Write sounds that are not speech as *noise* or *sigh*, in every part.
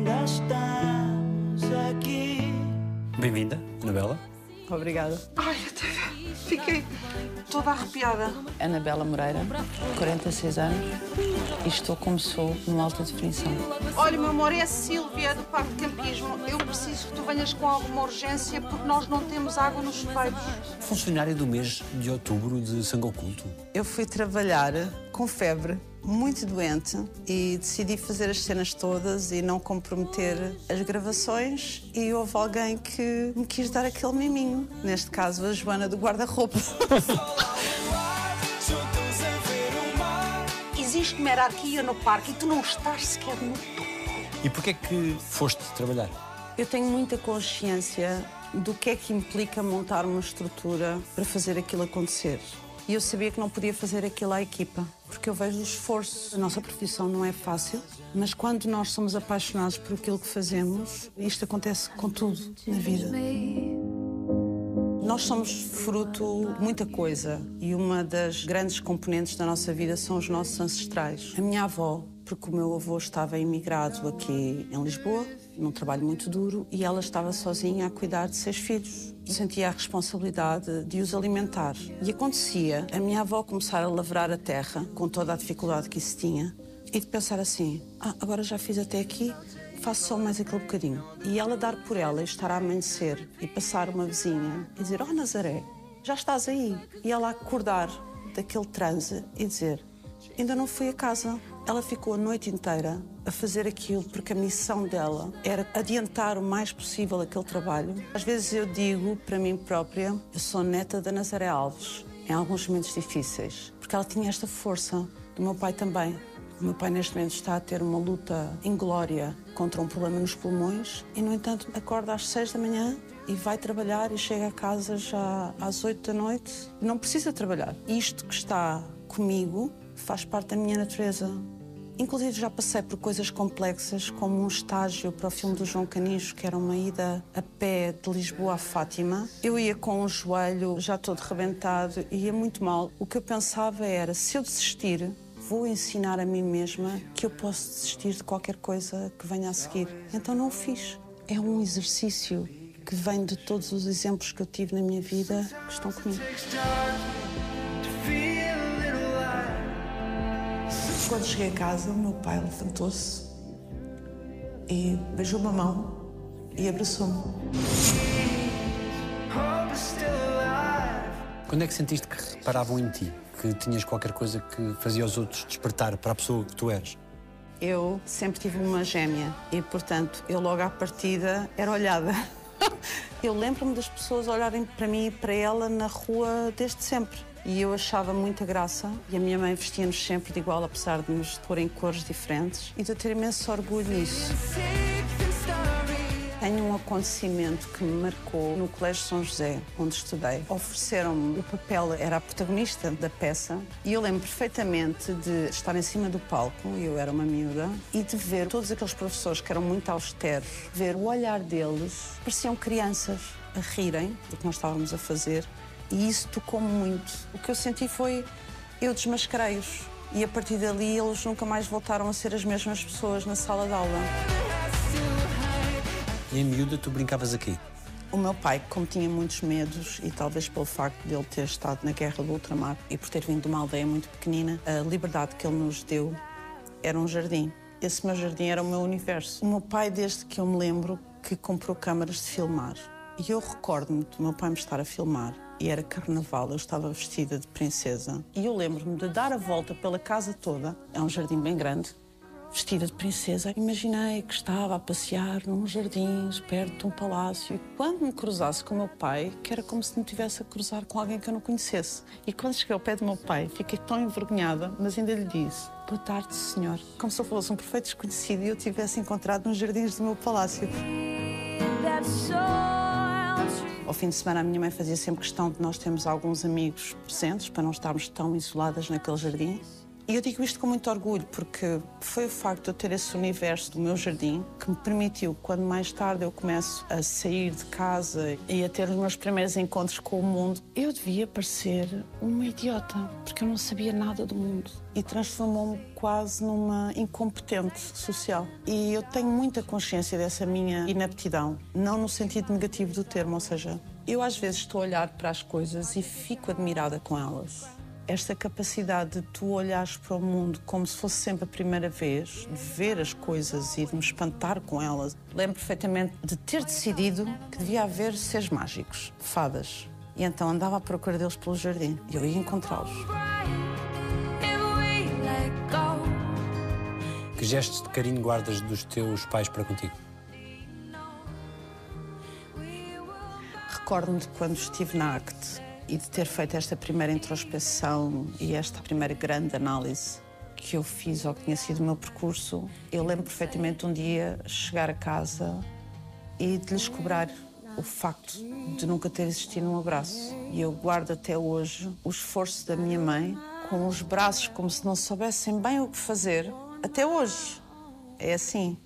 ainda estamos aqui. Bem-vinda, Anabela. Obrigada. Ai, até fiquei toda arrepiada. Anabela Moreira, 46 anos, e estou como sou no alta definição. Olha, meu amor, é a Sílvia do Parque de Campismo. Eu preciso que tu venhas com alguma urgência porque nós não temos água nos chuveiros. Funcionária do mês de outubro de Sangue Oculto. Eu fui trabalhar com febre, muito doente, e decidi fazer as cenas todas e não comprometer as gravações. E houve alguém que me quis dar aquele miminho. Neste caso, a Joana do guarda-roupa. *laughs* Existe uma hierarquia no parque e tu não estás sequer no topo. E porquê é que foste trabalhar? Eu tenho muita consciência do que é que implica montar uma estrutura para fazer aquilo acontecer. E eu sabia que não podia fazer aquilo à equipa, porque eu vejo o esforço. A nossa profissão não é fácil, mas quando nós somos apaixonados por aquilo que fazemos, isto acontece com tudo na vida. Nós somos fruto de muita coisa e uma das grandes componentes da nossa vida são os nossos ancestrais. A minha avó, porque o meu avô estava imigrado aqui em Lisboa, num trabalho muito duro, e ela estava sozinha a cuidar de seis filhos. Sentia a responsabilidade de os alimentar. E acontecia a minha avó começar a lavrar a terra, com toda a dificuldade que isso tinha, e de pensar assim: ah, agora já fiz até aqui, faço só mais aquele bocadinho. E ela dar por ela e estar a amanhecer e passar uma vizinha e dizer: Oh, Nazaré, já estás aí. E ela acordar daquele transe e dizer: Ainda não fui a casa. Ela ficou a noite inteira a fazer aquilo porque a missão dela era adiantar o mais possível aquele trabalho. Às vezes eu digo para mim própria: Eu sou neta da Nazaré Alves, em alguns momentos difíceis, porque ela tinha esta força. Do meu pai também. O meu pai, neste momento, está a ter uma luta inglória contra um problema nos pulmões e, no entanto, acorda às seis da manhã e vai trabalhar e chega a casa já às oito da noite. Não precisa trabalhar. Isto que está comigo faz parte da minha natureza. Inclusive, já passei por coisas complexas, como um estágio para o filme do João Canijo, que era uma ida a pé de Lisboa a Fátima. Eu ia com o joelho já todo rebentado e ia muito mal. O que eu pensava era: se eu desistir, vou ensinar a mim mesma que eu posso desistir de qualquer coisa que venha a seguir. Então não o fiz. É um exercício que vem de todos os exemplos que eu tive na minha vida que estão comigo. Quando cheguei a casa, o meu pai levantou-se e beijou-me a mão e abraçou-me. Quando é que sentiste que reparavam em ti? Que tinhas qualquer coisa que fazia os outros despertar para a pessoa que tu eres? Eu sempre tive uma gêmea e, portanto, eu logo à partida era olhada. *laughs* Eu lembro-me das pessoas olharem para mim e para ela na rua desde sempre. E eu achava muita graça. E a minha mãe vestia-nos sempre de igual, apesar de nos pôr em cores diferentes. E de ter imenso orgulho nisso. Tenho um acontecimento que me marcou no Colégio São José, onde estudei. Ofereceram-me o papel, era a protagonista da peça, e eu lembro perfeitamente de estar em cima do palco, eu era uma miúda, e de ver todos aqueles professores que eram muito austeros, ver o olhar deles, pareciam crianças a rirem do que nós estávamos a fazer, e isso tocou-me muito. O que eu senti foi, eu desmascarei-os, e a partir dali eles nunca mais voltaram a ser as mesmas pessoas na sala de aula. E em miúda tu brincavas aqui? O meu pai, como tinha muitos medos e talvez pelo facto de ele ter estado na guerra do ultramar e por ter vindo de uma aldeia muito pequenina, a liberdade que ele nos deu era um jardim. Esse meu jardim era o meu universo. O meu pai, desde que eu me lembro, que comprou câmaras de filmar. E eu recordo-me do meu pai me estar a filmar e era carnaval, eu estava vestida de princesa. E eu lembro-me de dar a volta pela casa toda, é um jardim bem grande, vestida de princesa. Imaginei que estava a passear num jardim perto de um palácio. E quando me cruzasse com o meu pai, que era como se me tivesse a cruzar com alguém que eu não conhecesse. E quando cheguei ao pé do meu pai, fiquei tão envergonhada, mas ainda lhe disse: Boa tarde, senhor. Como se eu fosse um perfeito desconhecido e eu tivesse encontrado nos jardins do meu palácio. Ao fim de semana, a minha mãe fazia sempre questão de nós termos alguns amigos presentes para não estarmos tão isoladas naquele jardim. E eu digo isto com muito orgulho, porque foi o facto de eu ter esse universo do meu jardim que me permitiu, quando mais tarde eu começo a sair de casa e a ter os meus primeiros encontros com o mundo, eu devia parecer uma idiota, porque eu não sabia nada do mundo. E transformou-me quase numa incompetente social. E eu tenho muita consciência dessa minha inaptidão, não no sentido negativo do termo, ou seja, eu às vezes estou a olhar para as coisas e fico admirada com elas esta capacidade de tu olhares para o mundo como se fosse sempre a primeira vez, de ver as coisas e de me espantar com elas. Lembro perfeitamente de ter decidido que devia haver seres mágicos, fadas. E então andava à procura deles pelo jardim e eu ia encontrá-los. Que gestos de carinho guardas dos teus pais para contigo? Recordo-me de quando estive na ACT e de ter feito esta primeira introspeção e esta primeira grande análise que eu fiz ao que tinha sido o meu percurso, eu lembro perfeitamente um dia chegar a casa e de lhes cobrar o facto de nunca ter existido um abraço. E eu guardo até hoje o esforço da minha mãe com os braços como se não soubessem bem o que fazer. Até hoje. É assim.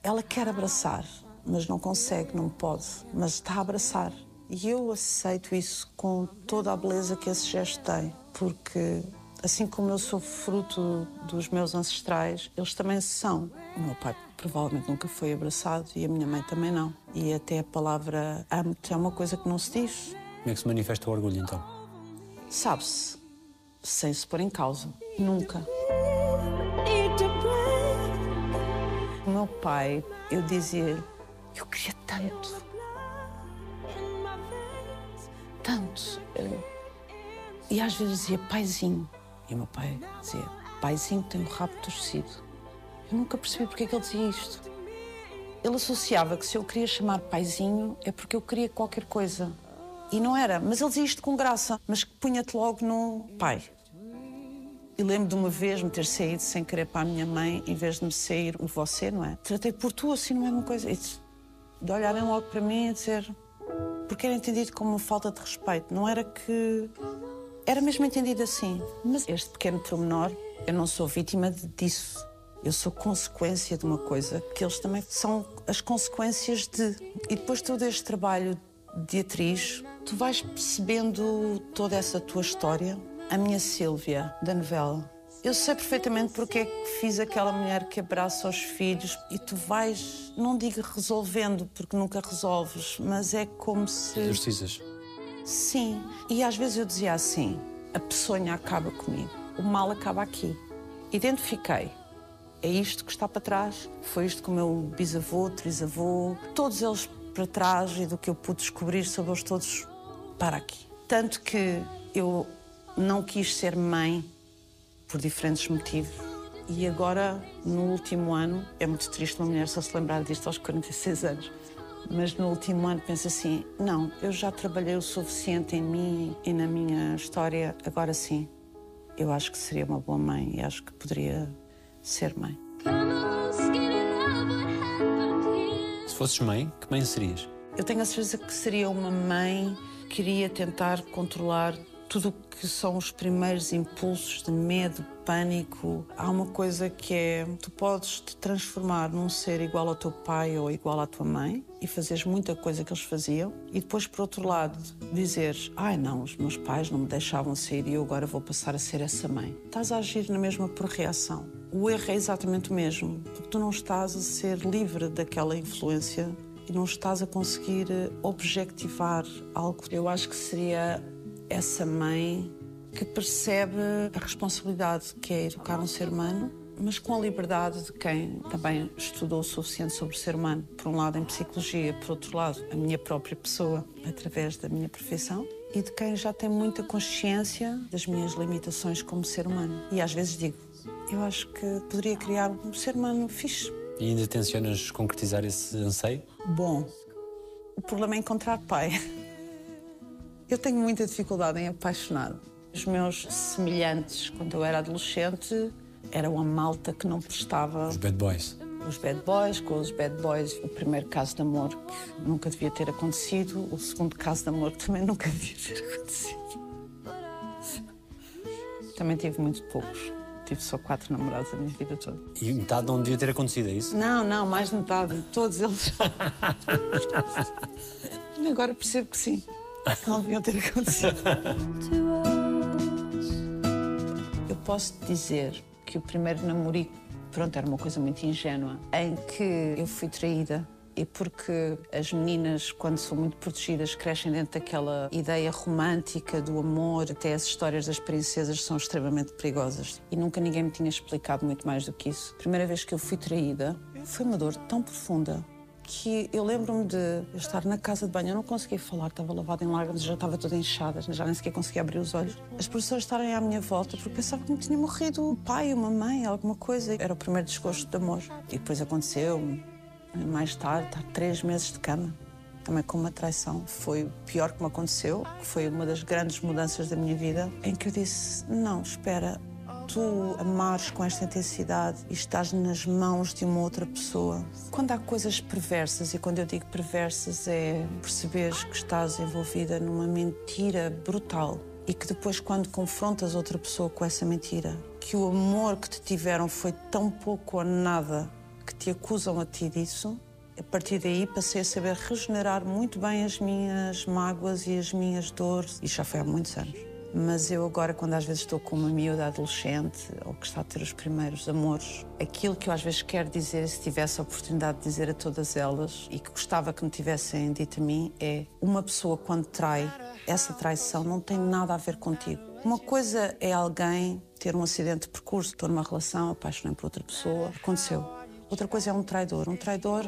Ela quer abraçar, mas não consegue, não pode, mas está a abraçar. E eu aceito isso com toda a beleza que esse gesto tem, porque assim como eu sou fruto dos meus ancestrais, eles também são. O meu pai provavelmente nunca foi abraçado e a minha mãe também não. E até a palavra amo-te é uma coisa que não se diz. Como é que se manifesta o orgulho então? Sabe-se, sem se pôr em causa. Nunca. O meu pai, eu dizia, eu queria tanto tanto. E às vezes dizia paizinho. E o meu pai dizia, paizinho tem o rabo torcido. Eu nunca percebi porque é que ele dizia isto. Ele associava que se eu queria chamar paizinho é porque eu queria qualquer coisa. E não era, mas ele dizia isto com graça, mas que punha-te logo no pai. E lembro de uma vez me ter saído sem querer para a minha mãe, em vez de me sair o você, não é? Tratei por tu assim, não é uma coisa. E de olharem logo para mim e dizer: porque era entendido como uma falta de respeito. Não era que. Era mesmo entendido assim. Mas este pequeno pormenor, eu não sou vítima disso. Eu sou consequência de uma coisa que eles também são as consequências de. E depois de todo este trabalho de atriz, tu vais percebendo toda essa tua história. A minha Sílvia, da novela, eu sei perfeitamente porque é que fiz aquela mulher que abraça os filhos e tu vais, não digo resolvendo, porque nunca resolves, mas é como se. Exorcizas. Sim. E às vezes eu dizia assim: a peçonha acaba comigo, o mal acaba aqui. Identifiquei. É isto que está para trás. Foi isto que o meu bisavô, trisavô, todos eles para trás e do que eu pude descobrir sobre eles todos para aqui. Tanto que eu não quis ser mãe por diferentes motivos. E agora, no último ano, é muito triste uma mulher só se lembrar disto aos 46 anos, mas no último ano penso assim: não, eu já trabalhei o suficiente em mim e na minha história, agora sim, eu acho que seria uma boa mãe e acho que poderia ser mãe. Se fosses mãe, que mãe serias? Eu tenho a certeza que seria uma mãe que iria tentar controlar tudo o que são os primeiros impulsos de medo, pânico. Há uma coisa que é: tu podes te transformar num ser igual ao teu pai ou igual à tua mãe e fazeres muita coisa que eles faziam, e depois, por outro lado, dizeres: ai não, os meus pais não me deixavam sair e eu agora vou passar a ser essa mãe. Estás a agir na mesma por reação. O erro é exatamente o mesmo, porque tu não estás a ser livre daquela influência e não estás a conseguir objetivar algo. Eu acho que seria essa mãe que percebe a responsabilidade que é educar um ser humano, mas com a liberdade de quem também estudou o suficiente sobre o ser humano, por um lado em psicologia, por outro lado a minha própria pessoa, através da minha profissão, e de quem já tem muita consciência das minhas limitações como ser humano. E às vezes digo, eu acho que poderia criar um ser humano fixe. E ainda tencionas concretizar esse anseio? Bom, o problema é encontrar pai. Eu tenho muita dificuldade em apaixonar. Os meus semelhantes, quando eu era adolescente, eram a malta que não prestava. Os bad boys. Os bad boys, com os bad boys, o primeiro caso de amor que nunca devia ter acontecido, o segundo caso de amor também *laughs* nunca devia ter acontecido. Também tive muito poucos. Tive só quatro namorados a minha vida toda. E metade não devia ter acontecido, é isso? Não, não, mais de metade. Todos eles. *laughs* Agora percebo que sim. *laughs* Não deviam ter acontecido. Eu posso dizer que o primeiro namorico, pronto, era uma coisa muito ingênua, em que eu fui traída. E porque as meninas, quando são muito protegidas, crescem dentro daquela ideia romântica do amor, até as histórias das princesas são extremamente perigosas. E nunca ninguém me tinha explicado muito mais do que isso. A primeira vez que eu fui traída foi uma dor tão profunda que eu lembro-me de estar na casa de banho, eu não conseguia falar, estava lavada em lágrimas, já estava toda inchada, já nem sequer conseguia abrir os olhos. As pessoas estarem à minha volta porque pensavam que me tinha morrido um pai, uma mãe, alguma coisa. Era o primeiro desgosto de amor. E depois aconteceu, mais tarde, estar três meses de cama. Também com uma traição. Foi o pior que me aconteceu, foi uma das grandes mudanças da minha vida, em que eu disse: Não, espera, tu amares com esta intensidade e estás nas mãos de uma outra pessoa. Quando há coisas perversas, e quando eu digo perversas é perceberes que estás envolvida numa mentira brutal e que depois, quando confrontas outra pessoa com essa mentira, que o amor que te tiveram foi tão pouco ou nada que te acusam a ti disso, a partir daí passei a saber regenerar muito bem as minhas mágoas e as minhas dores. E já foi há muitos anos. Mas eu agora, quando às vezes estou com uma miúda adolescente ou que está a ter os primeiros amores, aquilo que eu às vezes quero dizer, se tivesse a oportunidade de dizer a todas elas e que gostava que me tivessem dito a mim, é uma pessoa quando trai, essa traição não tem nada a ver contigo. Uma coisa é alguém ter um acidente de percurso, estou numa relação, apaixonei por outra pessoa, aconteceu. Outra coisa é um traidor. Um traidor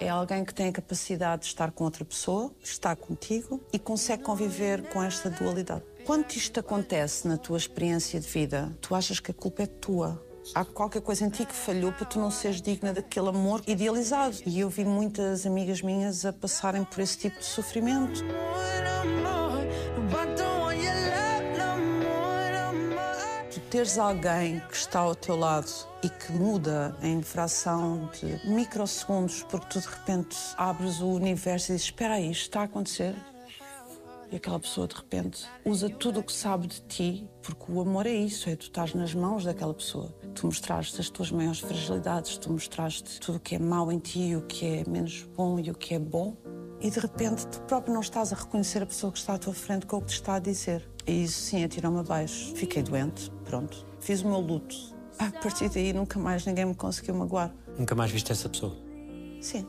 é alguém que tem a capacidade de estar com outra pessoa, está contigo e consegue conviver com esta dualidade. Quando isto acontece na tua experiência de vida, tu achas que a culpa é tua. Há qualquer coisa em ti que falhou para tu não seres digna daquele amor idealizado. E eu vi muitas amigas minhas a passarem por esse tipo de sofrimento. Tu teres alguém que está ao teu lado e que muda em fração de microsegundos, porque tu de repente abres o universo e dizes: Espera aí, isto está a acontecer. E aquela pessoa de repente usa tudo o que sabe de ti, porque o amor é isso, é tu estás nas mãos daquela pessoa. Tu mostraste as tuas maiores fragilidades, tu mostraste tudo o que é mau em ti, o que é menos bom e o que é bom. E de repente tu próprio não estás a reconhecer a pessoa que está à tua frente com o que te está a dizer. E isso sim atirou-me abaixo. Fiquei doente, pronto. Fiz o meu luto. A partir daí nunca mais ninguém me conseguiu magoar. Nunca mais viste essa pessoa? Sim.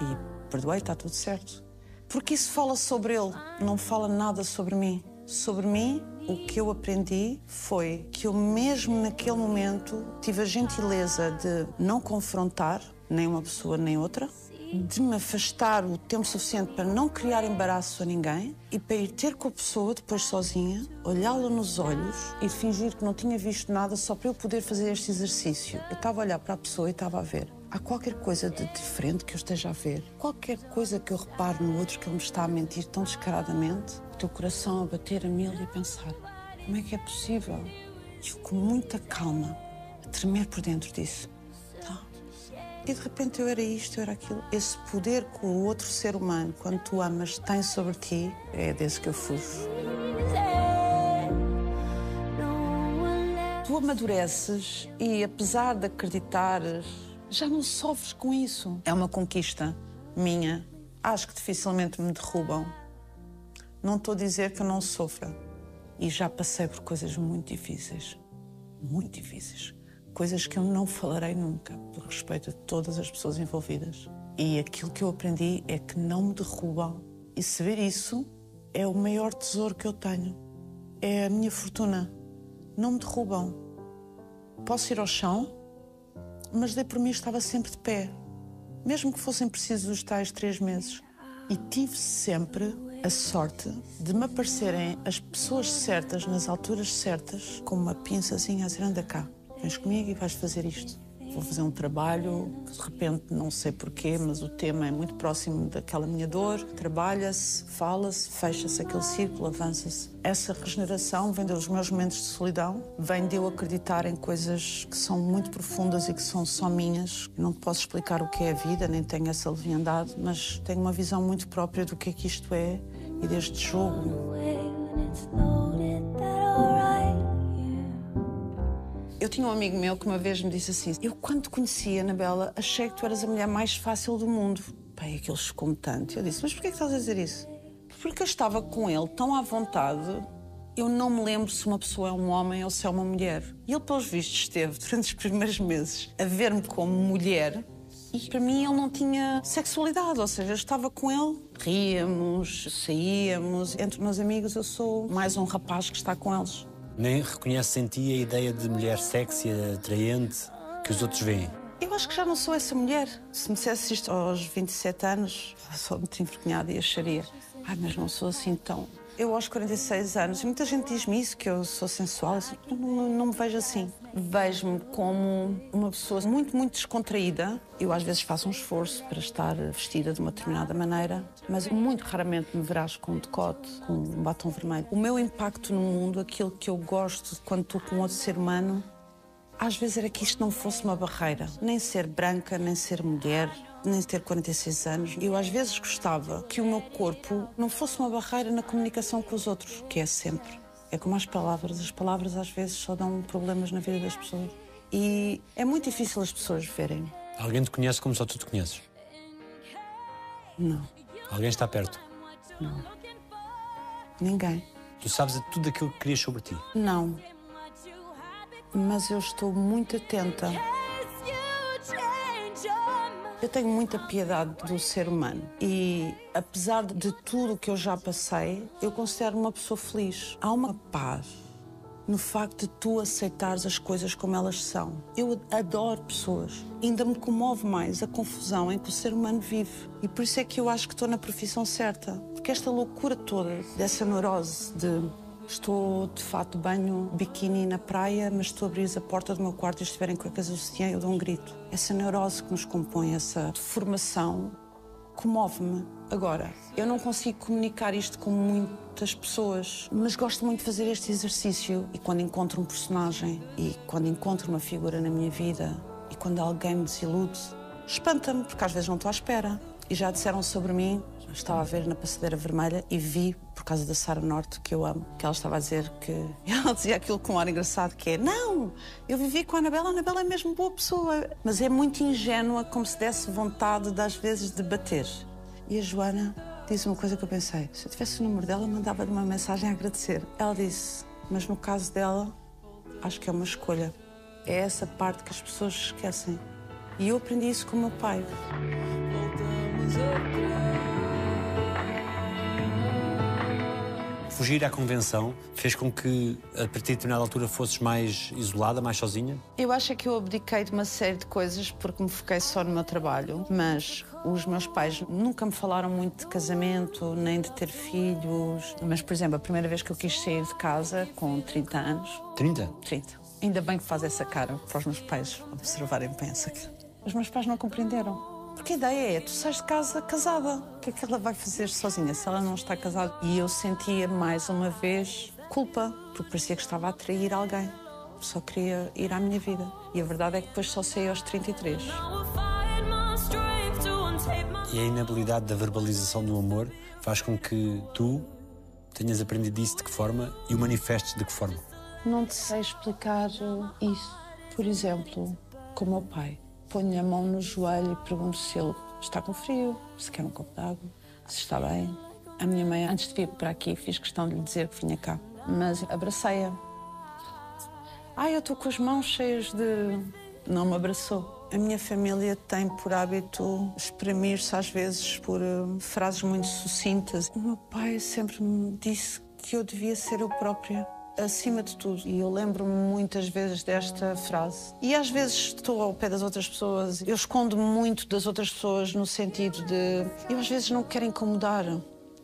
E perdoei, está tudo certo. Porque isso fala sobre ele, não fala nada sobre mim. Sobre mim, o que eu aprendi foi que eu, mesmo naquele momento, tive a gentileza de não confrontar nem uma pessoa nem outra, de me afastar o tempo suficiente para não criar embaraço a ninguém e para ir ter com a pessoa depois sozinha, olhá-la nos olhos e fingir que não tinha visto nada só para eu poder fazer este exercício. Eu estava a olhar para a pessoa e estava a ver. Há qualquer coisa de diferente que eu esteja a ver, qualquer coisa que eu repare no outro que ele me está a mentir tão descaradamente, o teu coração a bater a mil e a pensar: como é que é possível? E eu, com muita calma, a tremer por dentro disso. Tá. E de repente eu era isto, eu era aquilo. Esse poder que o outro ser humano, quando tu amas, tem sobre ti, é desse que eu fujo. Tu amadureces e, apesar de acreditares, já não sofres com isso. É uma conquista minha. Acho que dificilmente me derrubam. Não estou a dizer que eu não sofra. E já passei por coisas muito difíceis. Muito difíceis. Coisas que eu não falarei nunca, por respeito a todas as pessoas envolvidas. E aquilo que eu aprendi é que não me derrubam. E saber isso é o maior tesouro que eu tenho. É a minha fortuna. Não me derrubam. Posso ir ao chão, mas dei por mim estava sempre de pé, mesmo que fossem precisos os tais três meses. E tive sempre a sorte de me aparecerem as pessoas certas nas alturas certas, com uma pinçazinha a dizer: anda cá, vens comigo e vais fazer isto. Vou fazer um trabalho que de repente não sei porquê, mas o tema é muito próximo daquela minha dor. Trabalha-se, fala-se, fecha-se aquele círculo, avança-se. Essa regeneração vem dos meus momentos de solidão, vem de eu acreditar em coisas que são muito profundas e que são só minhas. Não posso explicar o que é a vida, nem tenho essa leviandade, mas tenho uma visão muito própria do que é que isto é e deste jogo. Eu tinha um amigo meu que uma vez me disse assim: Eu, quando te conheci, Anabela, achei que tu eras a mulher mais fácil do mundo. Pai, aquilo chocou-me tanto. Eu disse: Mas porquê que estás a dizer isso? Porque eu estava com ele tão à vontade. Eu não me lembro se uma pessoa é um homem ou se é uma mulher. E ele, pelos vistos, esteve *laughs* durante os primeiros meses a ver-me como mulher e para mim ele não tinha sexualidade, ou seja, eu estava com ele, ríamos, saíamos. Entre meus amigos, eu sou mais um rapaz que está com eles. Nem reconhece em ti a ideia de mulher sexy, atraente, que os outros veem. Eu acho que já não sou essa mulher. Se me dissesse isto aos 27 anos, sou muito envergonhada e acharia, ai, mas não sou assim tão. Eu, aos 46 anos, muita gente diz-me isso, que eu sou sensual, não, não, não me vejo assim. Vejo-me como uma pessoa muito, muito descontraída. Eu, às vezes, faço um esforço para estar vestida de uma determinada maneira, mas muito raramente me verás com um decote, com um batom vermelho. O meu impacto no mundo, aquilo que eu gosto quando estou com outro ser humano, às vezes era que isto não fosse uma barreira. Nem ser branca, nem ser mulher, nem ter 46 anos. Eu às vezes gostava que o meu corpo não fosse uma barreira na comunicação com os outros, que é sempre. É como as palavras. As palavras às vezes só dão problemas na vida das pessoas. E é muito difícil as pessoas verem. Alguém te conhece como só tu te conheces? Não, Alguém está perto? não. Ninguém. Tu sabes tudo aquilo que querias sobre ti. Não. Mas eu estou muito atenta. Eu tenho muita piedade do ser humano e, apesar de tudo o que eu já passei, eu considero uma pessoa feliz. Há uma paz no facto de tu aceitares as coisas como elas são. Eu adoro pessoas. Ainda me comove mais a confusão em que o ser humano vive. E por isso é que eu acho que estou na profissão certa. Porque esta loucura toda, dessa neurose de Estou de fato banho, biquíni na praia, mas tu abrires a porta do meu quarto e estiverem cuecas do sutiã, eu dou um grito. Essa neurose que nos compõe, essa formação, comove-me. Agora, eu não consigo comunicar isto com muitas pessoas, mas gosto muito de fazer este exercício. E quando encontro um personagem, e quando encontro uma figura na minha vida, e quando alguém me desilude, espanta-me, porque às vezes não estou à espera. E já disseram sobre mim, estava a ver na passadeira vermelha e vi, causa da Sara Norte, que eu amo, que ela estava a dizer que. *laughs* Ela dizia aquilo com um ar engraçado, que é: Não, eu vivi com a Anabela, a Anabela é mesmo boa pessoa. Mas é muito ingênua, como se desse vontade, de, às vezes, de bater. E a Joana disse uma coisa que eu pensei: se eu tivesse o número dela, mandava-lhe uma mensagem a agradecer. Ela disse: Mas no caso dela, acho que é uma escolha. É essa parte que as pessoas esquecem. E eu aprendi isso com o meu pai. Fugir à convenção fez com que, a partir de determinada altura, fosses mais isolada, mais sozinha? Eu acho é que eu abdiquei de uma série de coisas porque me foquei só no meu trabalho, mas os meus pais nunca me falaram muito de casamento, nem de ter filhos. Mas, por exemplo, a primeira vez que eu quis sair de casa, com 30 anos, 30? 30. Ainda bem que faz essa cara para os meus pais observarem essa cara. Os meus pais não compreenderam. Porque a ideia é, tu sais de casa casada. O que é que ela vai fazer sozinha se ela não está casada? E eu sentia mais uma vez culpa, porque parecia que estava a atrair alguém. Só queria ir à minha vida. E a verdade é que depois só saí aos 33. E a inabilidade da verbalização do amor faz com que tu tenhas aprendido isso de que forma e o manifestes de que forma? Não te sei explicar isso. Por exemplo, com o meu pai. Ponho a mão no joelho e pergunto se ele está com frio, se quer um copo de água, se está bem. A minha mãe, antes de vir para aqui, fiz questão de lhe dizer que vinha cá, mas abracei-a. Ai, eu estou com as mãos cheias de. Não me abraçou. A minha família tem por hábito exprimir-se às vezes por eh, frases muito sucintas. O meu pai sempre me disse que eu devia ser eu própria acima de tudo. E eu lembro-me muitas vezes desta frase. E às vezes estou ao pé das outras pessoas, eu escondo-me muito das outras pessoas no sentido de. Eu às vezes não quero incomodar.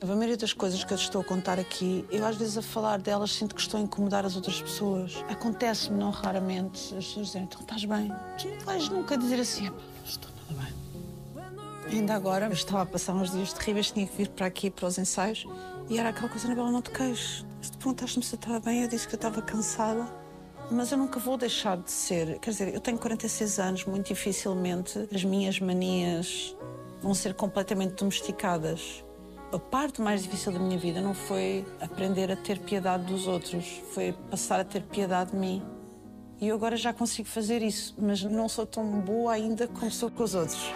A maioria das coisas que eu estou a contar aqui, eu às vezes a falar delas sinto que estou a incomodar as outras pessoas. Acontece-me não raramente as pessoas dizem: então estás bem? Tu não vais nunca dizer assim: estou nada bem. Ainda agora, eu estava a passar uns dias terríveis, tinha que vir para aqui, para os ensaios, e era aquela coisa, Anabela, não te queixes. Se tu perguntaste-me se eu estava bem, eu disse que eu estava cansada. Mas eu nunca vou deixar de ser. Quer dizer, eu tenho 46 anos, muito dificilmente as minhas manias vão ser completamente domesticadas. A parte mais difícil da minha vida não foi aprender a ter piedade dos outros, foi passar a ter piedade de mim. E eu agora já consigo fazer isso, mas não sou tão boa ainda como sou com os outros.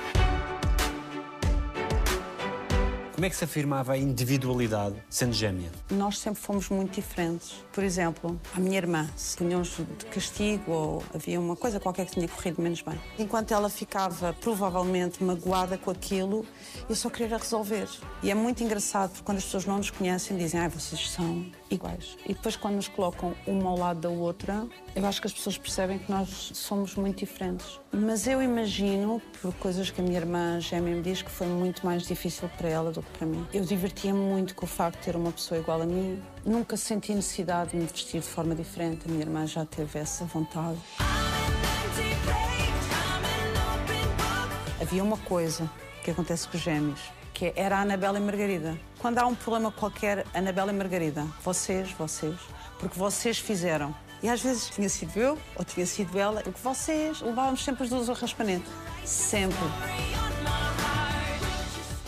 Como é que se afirmava a individualidade sendo gêmea? Nós sempre fomos muito diferentes. Por exemplo, a minha irmã, se punhamos de castigo ou havia uma coisa qualquer que tinha corrido menos bem. Enquanto ela ficava provavelmente magoada com aquilo, eu só queria resolver. E é muito engraçado porque quando as pessoas não nos conhecem dizem, ah, vocês são iguais. E depois quando nos colocam uma ao lado da outra, eu acho que as pessoas percebem que nós somos muito diferentes. Mas eu imagino, por coisas que a minha irmã gêmea me diz, que foi muito mais difícil para ela do que para mim. Eu divertia-me muito com o facto de ter uma pessoa igual a mim. Nunca senti necessidade de me vestir de forma diferente. A minha irmã já teve essa vontade. Havia uma coisa que acontece com os gêmeos, que era a Anabela e Margarida. Quando há um problema qualquer, Anabela e Margarida, vocês, vocês, porque vocês fizeram. E às vezes tinha sido eu ou tinha sido ela, porque vocês levávamos sempre as duas ao raspanete. Sempre.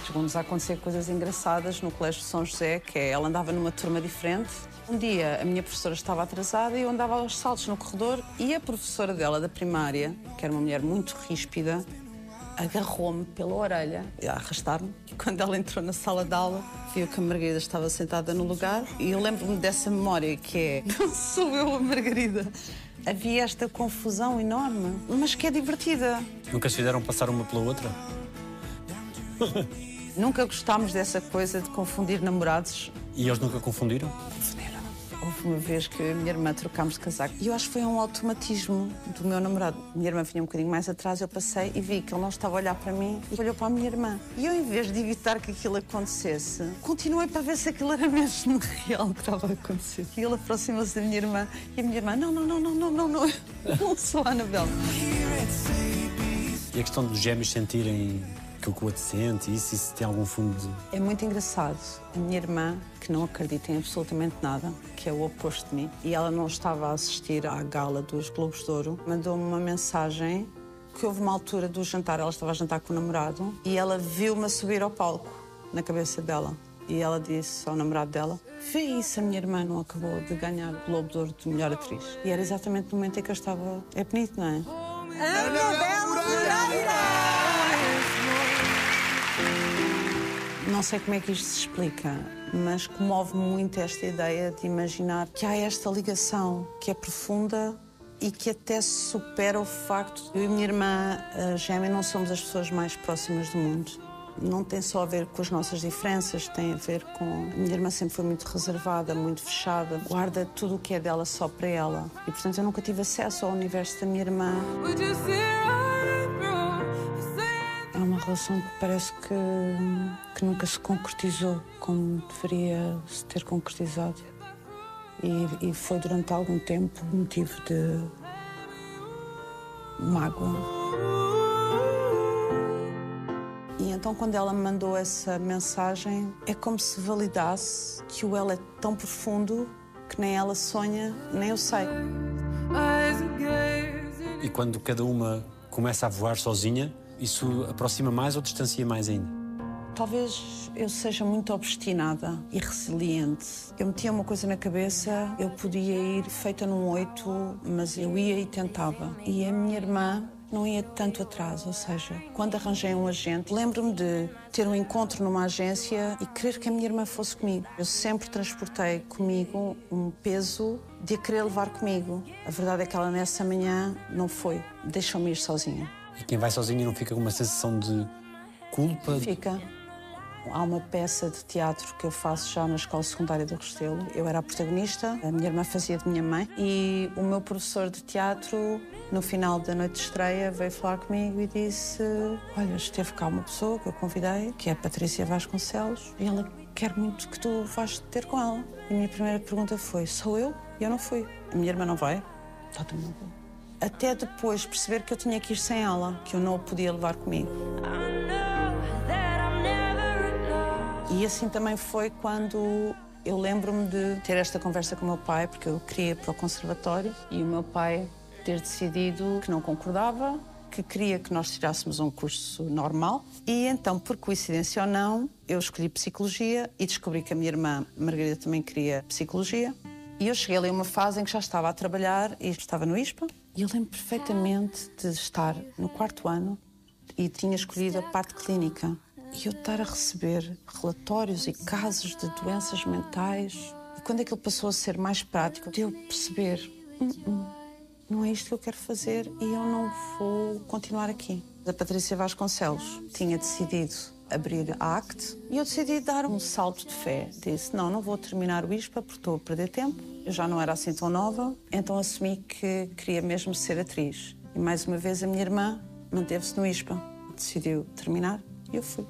Chegou-nos a acontecer coisas engraçadas no Colégio de São José, que é, ela andava numa turma diferente. Um dia a minha professora estava atrasada e eu andava aos saltos no corredor e a professora dela da primária, que era uma mulher muito ríspida, agarrou-me pela orelha a arrastar-me. Quando ela entrou na sala de aula, viu que a Margarida estava sentada no lugar e eu lembro-me dessa memória que é *laughs* não sou eu a Margarida. Havia esta confusão enorme, mas que é divertida. Nunca se fizeram passar uma pela outra? Nunca gostámos dessa coisa de confundir namorados. E eles nunca confundiram? Houve uma vez que a minha irmã trocámos de casaco e eu acho que foi um automatismo do meu namorado. Minha irmã vinha um bocadinho mais atrás, eu passei e vi que ele não estava a olhar para mim e olhou para a minha irmã. E eu, em vez de evitar que aquilo acontecesse, continuei para ver se aquilo era mesmo *laughs* real que estava a acontecer. E ele aproximou-se da minha irmã e a minha irmã, não, não, não, não, não, não, não, *laughs* não sou a Anabel. E a questão dos gêmeos sentirem aquilo que o outro sente, isso, isso tem algum fundo de... É muito engraçado. A minha irmã, que não acredita em absolutamente nada, que é o oposto de mim, e ela não estava a assistir à gala dos Globos de Ouro, mandou-me uma mensagem que houve uma altura do jantar, ela estava a jantar com o namorado, e ela viu-me subir ao palco, na cabeça dela. E ela disse ao namorado dela: Vê isso, a minha irmã não acabou de ganhar o Globo de Ouro de melhor atriz. E era exatamente no momento em que eu estava. É bonito, não é? Não sei como é que isto se explica, mas comove muito esta ideia de imaginar que há esta ligação que é profunda e que até supera o facto de eu e minha irmã gêmea não somos as pessoas mais próximas do mundo. Não tem só a ver com as nossas diferenças, tem a ver com. A minha irmã sempre foi muito reservada, muito fechada, guarda tudo o que é dela só para ela. E portanto eu nunca tive acesso ao universo da minha irmã. Uma relação que parece que, que nunca se concretizou como deveria se ter concretizado. E, e foi durante algum tempo motivo de mágoa. E então, quando ela me mandou essa mensagem, é como se validasse que o ela é tão profundo que nem ela sonha, nem eu sei. E quando cada uma começa a voar sozinha, isso aproxima mais ou distancia mais ainda? Talvez eu seja muito obstinada e resiliente. Eu metia uma coisa na cabeça, eu podia ir feita num oito, mas eu ia e tentava. E a minha irmã não ia tanto atrás, ou seja, quando arranjei um agente, lembro-me de ter um encontro numa agência e querer que a minha irmã fosse comigo. Eu sempre transportei comigo um peso de a querer levar comigo. A verdade é que ela nessa manhã não foi, deixou-me ir sozinha. E quem vai sozinho não fica com uma sensação de culpa? Fica. Há uma peça de teatro que eu faço já na escola secundária do Restelo. Eu era a protagonista, a minha irmã fazia de minha mãe e o meu professor de teatro, no final da noite de estreia, veio falar comigo e disse: Olha, esteve cá uma pessoa que eu convidei, que é a Patrícia Vasconcelos, e ela quer muito que tu vás ter com ela. E a minha primeira pergunta foi: Sou eu? E eu não fui. A minha irmã não vai? Está tudo bem. Até depois perceber que eu tinha que ir sem ela, que eu não a podia levar comigo. E assim também foi quando eu lembro-me de ter esta conversa com o meu pai, porque eu queria ir para o conservatório e o meu pai ter decidido que não concordava, que queria que nós tirássemos um curso normal. E então, por coincidência ou não, eu escolhi psicologia e descobri que a minha irmã Margarida também queria psicologia. E eu cheguei ali a uma fase em que já estava a trabalhar e estava no ISPA E eu lembro perfeitamente de estar no quarto ano e tinha escolhido a parte clínica. E eu estar a receber relatórios e casos de doenças mentais. E quando aquilo passou a ser mais prático, de eu perceber: "Hum, hum, não é isto que eu quero fazer e eu não vou continuar aqui. A Patrícia Vasconcelos tinha decidido abrir a ACT e eu decidi dar um salto de fé. Disse: não, não vou terminar o ISPA porque estou a perder tempo. Eu já não era assim tão nova, então assumi que queria mesmo ser atriz. E mais uma vez a minha irmã manteve-se no ISPA. Decidiu terminar e eu fui.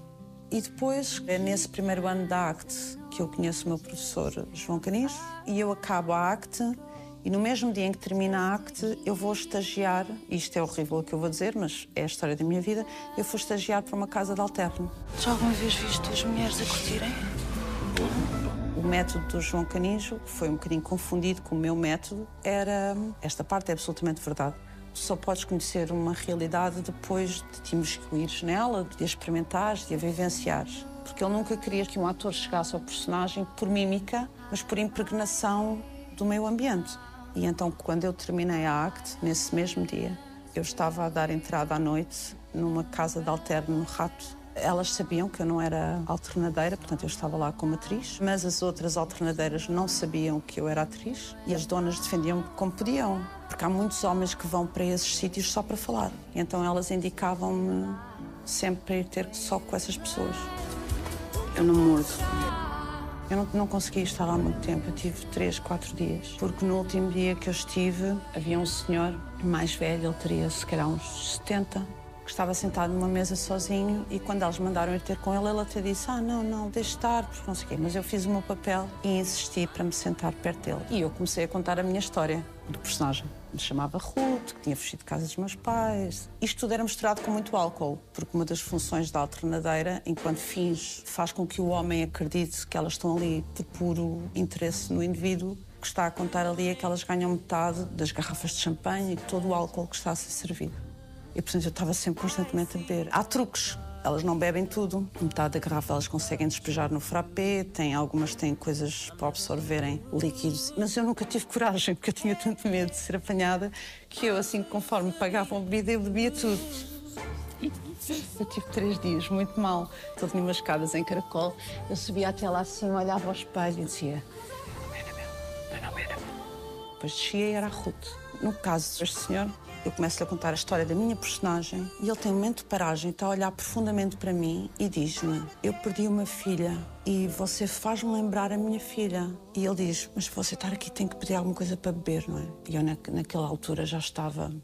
E depois, é nesse primeiro ano da ACT, que eu conheço o meu professor João Canis, e eu acabo a ACT, e no mesmo dia em que termina a ACT, eu vou estagiar, isto é horrível o que eu vou dizer, mas é a história da minha vida, eu vou estagiar para uma casa de alterno. Já alguma vez viste as mulheres a curtirem? O método do João Canijo, que foi um bocadinho confundido com o meu método, era. Esta parte é absolutamente verdade. Tu só podes conhecer uma realidade depois de te imiscuires nela, de a experimentares, de a vivenciares. Porque ele nunca queria que um ator chegasse ao personagem por mímica, mas por impregnação do meio ambiente. E então, quando eu terminei a ACT, nesse mesmo dia, eu estava a dar entrada à noite numa casa de alterno no Rato. Elas sabiam que eu não era alternadeira, portanto eu estava lá como atriz, mas as outras alternadeiras não sabiam que eu era atriz e as donas defendiam-me como podiam, porque há muitos homens que vão para esses sítios só para falar. Então elas indicavam-me sempre para ir ter só com essas pessoas. Eu não mordo. Eu não, não consegui estar lá muito tempo, eu tive três, quatro dias. Porque no último dia que eu estive, havia um senhor mais velho, ele teria se calhar uns 70, que estava sentado numa mesa sozinho e quando eles mandaram ir ter com ele, ele até disse: Ah, não, não, deixe estar, porque não. Mas eu fiz o meu papel e insisti para me sentar perto dele. E eu comecei a contar a minha história do personagem. Me chamava Ruth, que tinha fugido de casa dos meus pais. Isto tudo era misturado com muito álcool, porque uma das funções da alternadeira, enquanto fins, faz com que o homem acredite que elas estão ali por puro interesse no indivíduo. Que está a contar ali é que elas ganham metade das garrafas de champanhe e todo o álcool que está a ser servido. E, portanto, eu estava sempre constantemente a beber. Há truques. Elas não bebem tudo. Metade da garrafa elas conseguem despejar no frappé. Tem, algumas têm coisas para absorverem líquidos. Mas eu nunca tive coragem, porque eu tinha tanto medo de ser apanhada, que eu, assim, conforme pagavam a bebida, eu bebia tudo. Eu tive três dias muito mal. Tinha umas escadas em caracol. Eu subia até lá assim, olhava ao espelho e dizia... Depois descia e era a Ruth. No caso deste senhor, eu começo-lhe a contar a história da minha personagem e ele tem um momento de paragem, está a olhar profundamente para mim e diz-me: Eu perdi uma filha e você faz-me lembrar a minha filha. E ele diz: Mas você estar aqui tem que pedir alguma coisa para beber, não é? E eu, na, naquela altura, já estava.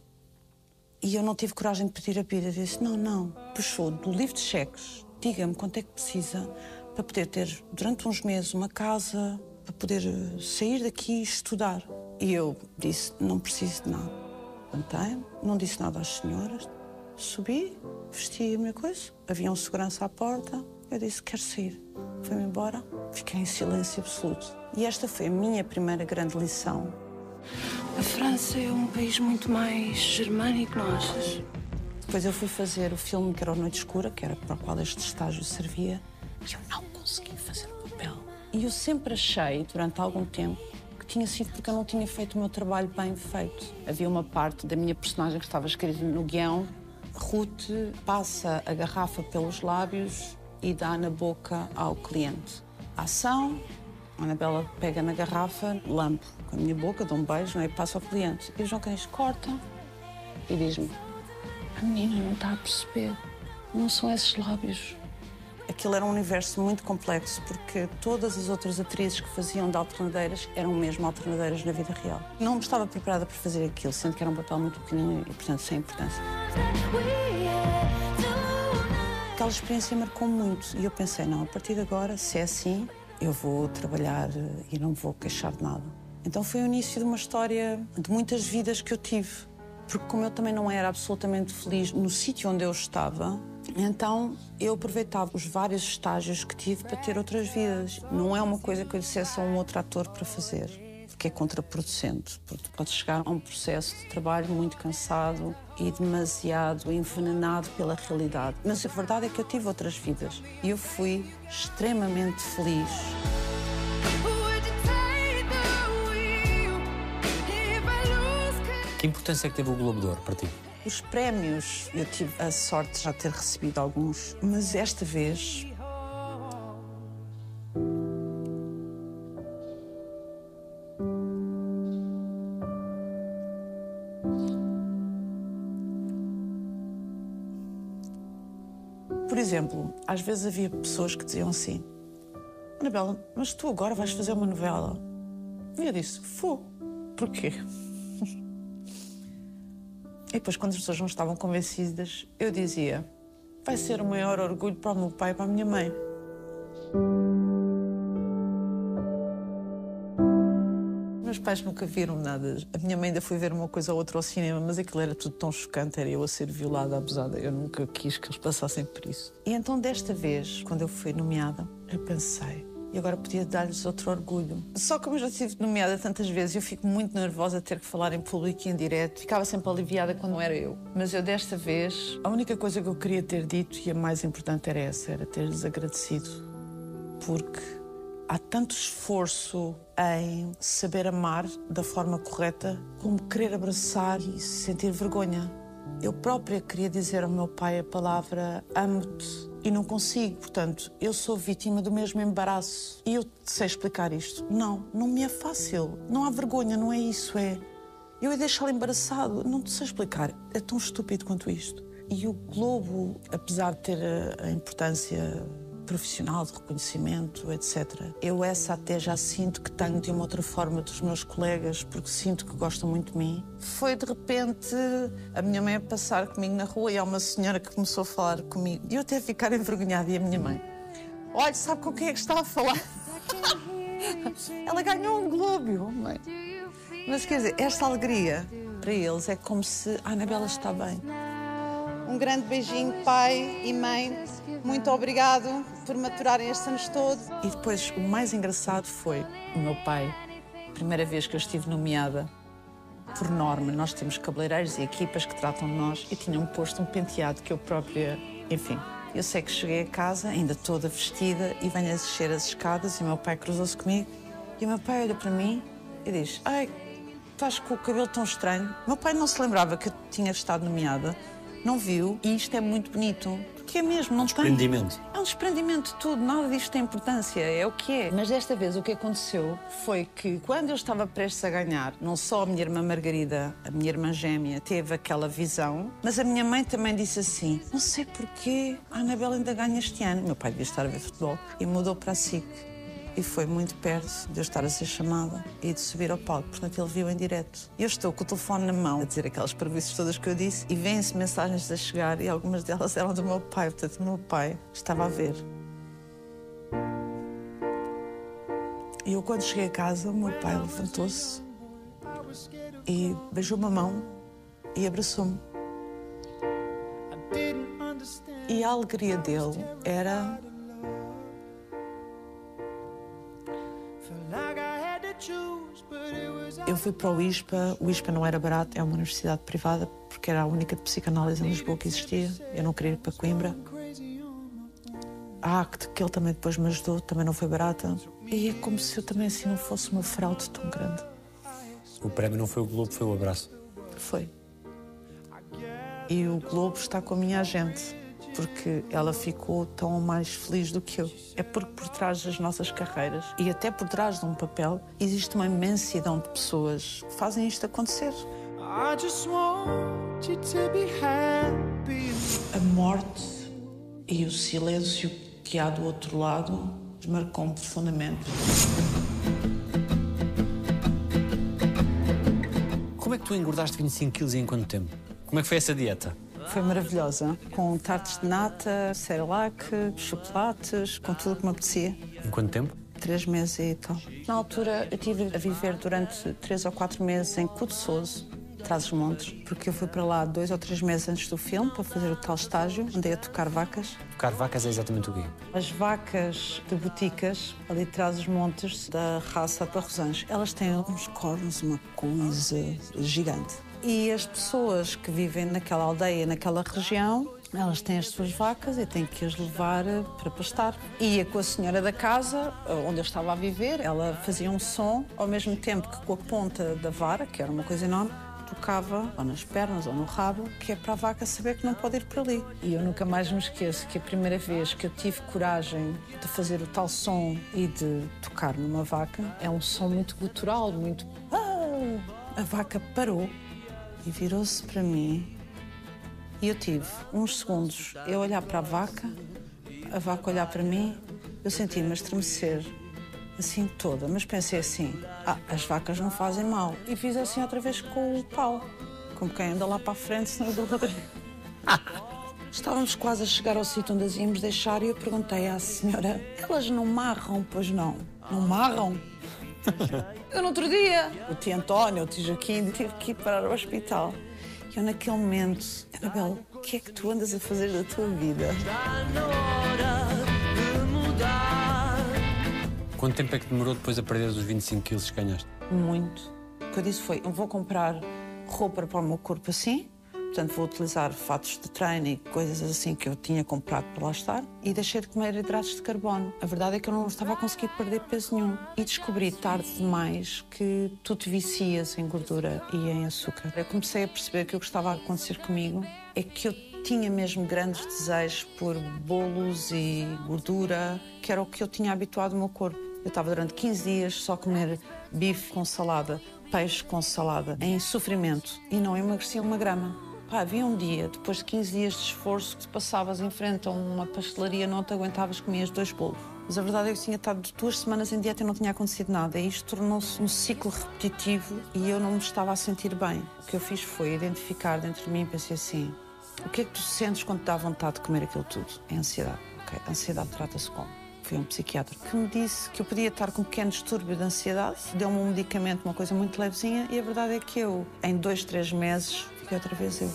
E eu não tive coragem de pedir a bebida. Disse: Não, não. Puxou do livro de cheques, diga-me quanto é que precisa para poder ter, durante uns meses, uma casa, para poder eh, sair daqui e estudar. E eu disse: Não preciso de nada. Levantei-me, não disse nada às senhoras, subi, vesti a minha coisa, havia um segurança à porta, eu disse: Quero sair. Fui-me embora, fiquei em silêncio absoluto. E esta foi a minha primeira grande lição. A França é um país muito mais germânico, não achas? Depois eu fui fazer o filme que era o Noite Escura, que era para o qual este estágio servia, e eu não consegui fazer o papel. E eu sempre achei, durante algum tempo, que tinha sido porque eu não tinha feito o meu trabalho bem feito. Havia uma parte da minha personagem que estava escrita no guião. Ruth passa a garrafa pelos lábios e dá na boca ao cliente. A ação, a Anabela pega na garrafa, lampo com a minha boca, dá um beijo é? e passa ao cliente. E o João Canis corta e diz-me: A menina não está a perceber. Não são esses lábios. Aquilo era um universo muito complexo, porque todas as outras atrizes que faziam de alternadeiras eram mesmo alternadeiras na vida real. Não estava preparada para fazer aquilo, sendo que era um papel muito pequenino e, portanto, sem importância. Aquela experiência marcou muito e eu pensei, não, a partir de agora, se é assim, eu vou trabalhar eh, e não vou queixar de nada. Então foi o início de uma história de muitas vidas que eu tive. Porque como eu também não era absolutamente feliz no sítio onde eu estava, então eu aproveitava os vários estágios que tive para ter outras vidas. Não é uma coisa que eu dissesse a um outro ator para fazer, porque é contraproducente. Porque tu podes chegar a um processo de trabalho muito cansado e demasiado envenenado pela realidade. Mas a verdade é que eu tive outras vidas e eu fui extremamente feliz. Que importância é que teve o Globo de Ouro para ti? Os prémios, eu tive a sorte de já ter recebido alguns, mas esta vez. Por exemplo, às vezes havia pessoas que diziam assim: Anabela, mas tu agora vais fazer uma novela. E eu disse: Vou. Porquê? E depois, quando as pessoas não estavam convencidas, eu dizia: vai ser o maior orgulho para o meu pai e para a minha mãe. Meus pais nunca viram nada. A minha mãe ainda foi ver uma coisa ou outra ao cinema, mas aquilo era tudo tão chocante, era eu a ser violada, abusada. Eu nunca quis que eles passassem por isso. E então, desta vez, quando eu fui nomeada, eu pensei, e agora podia dar-lhes outro orgulho. Só como eu já estive nomeada tantas vezes, eu fico muito nervosa a ter que falar em público e em direto. Ficava sempre aliviada quando não era eu. Mas eu desta vez, a única coisa que eu queria ter dito e a mais importante era essa, era ter-lhes agradecido. Porque há tanto esforço em saber amar da forma correta, como querer abraçar e sentir vergonha. Eu própria queria dizer ao meu pai a palavra amo-te e não consigo. Portanto, eu sou vítima do mesmo embaraço. E eu sei explicar isto. Não, não me é fácil. Não há vergonha, não é isso. É. Eu ia deixá-lo embaraçado. Não te sei explicar. É tão estúpido quanto isto. E o Globo, apesar de ter a importância profissional, de reconhecimento, etc. Eu essa até já sinto que tenho de uma outra forma dos meus colegas, porque sinto que gostam muito de mim. Foi de repente a minha mãe a passar comigo na rua e há uma senhora que começou a falar comigo. E eu até ficar envergonhada e a minha mãe. Olha, sabe com quem é que está a falar? *laughs* Ela ganhou um Globo, mãe. Mas quer dizer, esta alegria para eles é como se a Anabela está bem. Um grande beijinho, pai e mãe. Muito obrigado por maturarem estes anos todos. E depois o mais engraçado foi o meu pai, primeira vez que eu estive nomeada. Por norma, nós temos cabeleireiros e equipas que tratam de nós e tinham posto um penteado que eu própria, enfim. Eu sei que cheguei a casa, ainda toda vestida, e venho a descer as escadas e o meu pai cruzou-se comigo. E o meu pai olha para mim e diz: Ai, estás com o cabelo tão estranho. O meu pai não se lembrava que eu tinha estado nomeada, não viu, e isto é muito bonito. Porque é mesmo, não tem. Desprendimento. É um desprendimento de tudo, nada disto tem importância, é o que é. Mas desta vez o que aconteceu foi que quando eu estava prestes a ganhar, não só a minha irmã Margarida, a minha irmã gêmea, teve aquela visão, mas a minha mãe também disse assim: não sei porquê a Anabela ainda ganha este ano. Meu pai devia estar a ver futebol e mudou para a SIC. E foi muito perto de eu estar a ser chamada e de subir ao palco. Portanto, ele viu em direto. Eu estou com o telefone na mão a dizer aquelas previsões todas que eu disse e vêm-se mensagens a chegar e algumas delas eram do meu pai. Portanto, o meu pai estava a ver. E eu, quando cheguei a casa, o meu pai levantou-se e beijou-me a mão e abraçou-me. E a alegria dele era Eu fui para o ISPA, o ISPA não era barato, é uma universidade privada, porque era a única de psicanálise em Lisboa que existia. Eu não queria ir para Coimbra. A ACT, que ele também depois me ajudou, também não foi barata. E é como se eu também assim não fosse uma fraude tão grande. O prémio não foi o Globo, foi o abraço. Foi. E o Globo está com a minha agente, porque ela ficou tão mais feliz do que eu. É porque por trás das nossas carreiras e até por trás de um papel existe uma imensidão de pessoas que fazem isto acontecer. I just want you to be happy. A morte e o silêncio que há do outro lado marcou-me profundamente. Como é que tu engordaste 25 quilos e em quanto tempo? Como é que foi essa dieta? Foi maravilhosa, com tartes de nata, cerelac, chocolates, com tudo o que me apetecia. Em quanto tempo? Três meses e tal. Na altura, eu estive a viver durante três ou quatro meses em Cudeçoso, Trás-os-Montes, porque eu fui para lá dois ou três meses antes do filme para fazer o tal estágio, andei a tocar vacas. Tocar vacas é exatamente o quê? As vacas de boticas, ali de Trás-os-Montes, da raça de Barrosange, elas têm uns cornos, uma coisa gigante. E as pessoas que vivem naquela aldeia, naquela região, elas têm as suas vacas e têm que as levar eh, para pastar. Ia com a senhora da casa, eh, onde eu estava a viver, ela fazia um som, ao mesmo tempo que com a ponta da vara, que era uma coisa enorme, tocava ou nas pernas ou no rabo, que é para a vaca saber que não pode ir por ali. E eu nunca mais me esqueço que a primeira vez que eu tive coragem de fazer o tal som e de tocar numa vaca, é um som muito gutural, muito. Ah! A vaca parou e virou-se para mim. E eu tive uns segundos eu olhar para a vaca, a vaca olhar para mim, eu senti-me a estremecer assim toda, mas pensei assim: ah, as vacas não fazem mal. E fiz assim outra vez com o pau, como quem anda lá para a frente, senão eu dou *laughs* Estávamos quase a chegar ao sítio onde as íamos deixar e eu perguntei à senhora: elas não marram, pois não? Não marram? Eu no outro dia, o tio António, o tio Joaquim, tive que ir parar ao hospital. E eu, naquele momento, Anabel, o que é que tu andas a fazer da tua vida? Quanto tempo é que demorou depois a perder os 25 quilos que ganhaste? Muito. O que eu disse foi: eu vou comprar roupa para o meu corpo assim, portanto, vou utilizar fatos de treino e coisas assim que eu tinha comprado para lá estar, e deixei de comer hidratos de carbono. A verdade é que eu não estava a conseguir perder peso nenhum. E descobri tarde demais que tu te vicias em gordura e em açúcar. Eu comecei a perceber que o que estava a acontecer comigo é que eu tinha mesmo grandes desejos por bolos e gordura, que era o que eu tinha habituado o meu corpo. Eu estava durante 15 dias só a comer bife com salada, peixe com salada, em sofrimento, e não emagrecia uma grama. Pá, havia um dia, depois de 15 dias de esforço, que te passavas em frente a uma pastelaria, não te aguentavas, comias dois bolos. Mas a verdade é que eu tinha estado duas semanas em dieta e não tinha acontecido nada. E isto tornou-se um ciclo repetitivo e eu não me estava a sentir bem. O que eu fiz foi identificar dentro de mim e pensei assim: o que é que tu sentes quando te dá vontade de comer aquilo tudo? É ansiedade. Ok, a ansiedade trata-se como? Foi um psiquiatra que me disse que eu podia estar com um pequeno distúrbio de ansiedade, deu-me um medicamento, uma coisa muito levezinha, e a verdade é que eu, em dois, três meses, fiquei outra vez eu.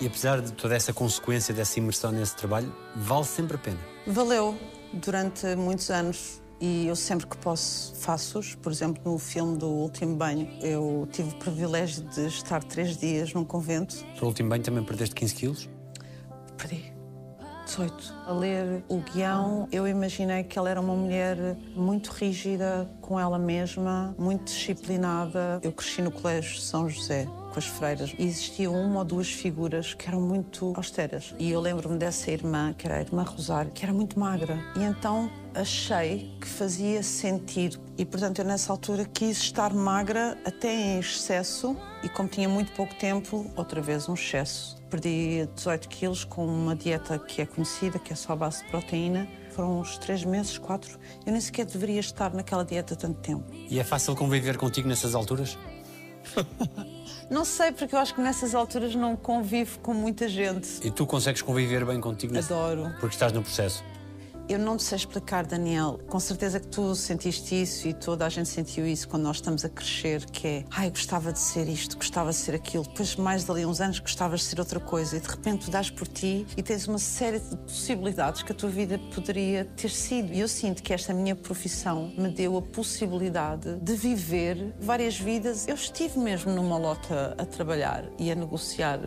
E apesar de toda essa consequência dessa imersão nesse trabalho, vale sempre a pena. Valeu durante muitos anos e eu sempre que posso faço-os. Por exemplo, no filme do Último Banho, eu tive o privilégio de estar três dias num convento. No último banho também perdeste 15 quilos? Perdi. 18. A ler o guião, eu imaginei que ela era uma mulher muito rígida com ela mesma, muito disciplinada. Eu cresci no Colégio São José com as freiras. E existiam uma ou duas figuras que eram muito austeras. E eu lembro-me dessa irmã, que era a irmã Rosário, que era muito magra. E então achei que fazia sentido. E, portanto, eu nessa altura quis estar magra até em excesso. E como tinha muito pouco tempo, outra vez um excesso. Perdi 18 quilos com uma dieta que é conhecida, que é só a base de proteína. Foram uns três meses, quatro. Eu nem sequer deveria estar naquela dieta tanto tempo. E é fácil conviver contigo nessas alturas? *laughs* Não sei, porque eu acho que nessas alturas não convivo com muita gente. E tu consegues conviver bem contigo? nesse- Adoro. Porque estás no processo. Eu não te sei explicar, Daniel. Com certeza que tu sentiste isso e toda a gente sentiu isso quando nós estamos a crescer, que é, ai, gostava de ser isto, gostava de ser aquilo. Depois, mais dali uns anos, gostavas de ser outra coisa. E de repente tu dás por ti e tens uma série de possibilidades que a tua vida poderia ter sido. E eu sinto que esta minha profissão me deu a possibilidade de viver várias vidas. Eu estive mesmo numa lota a trabalhar e a negociar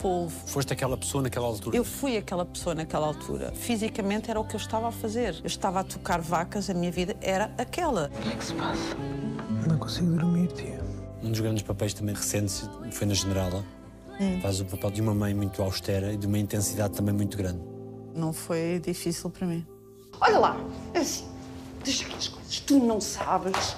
polvo, Foste aquela pessoa naquela altura. eu fui aquela pessoa naquela altura. Fisicamente era o que eu estava a fazer. Eu estava a tocar vacas, a minha vida era aquela. Não consigo dormir, tia. Um dos grandes papéis também recentes foi na Generala. Faz o papel de uma mãe muito austera e de uma intensidade também muito grande. Não foi difícil para mim. Olha lá, é assim, deixa aqui as coisas. Tu não sabes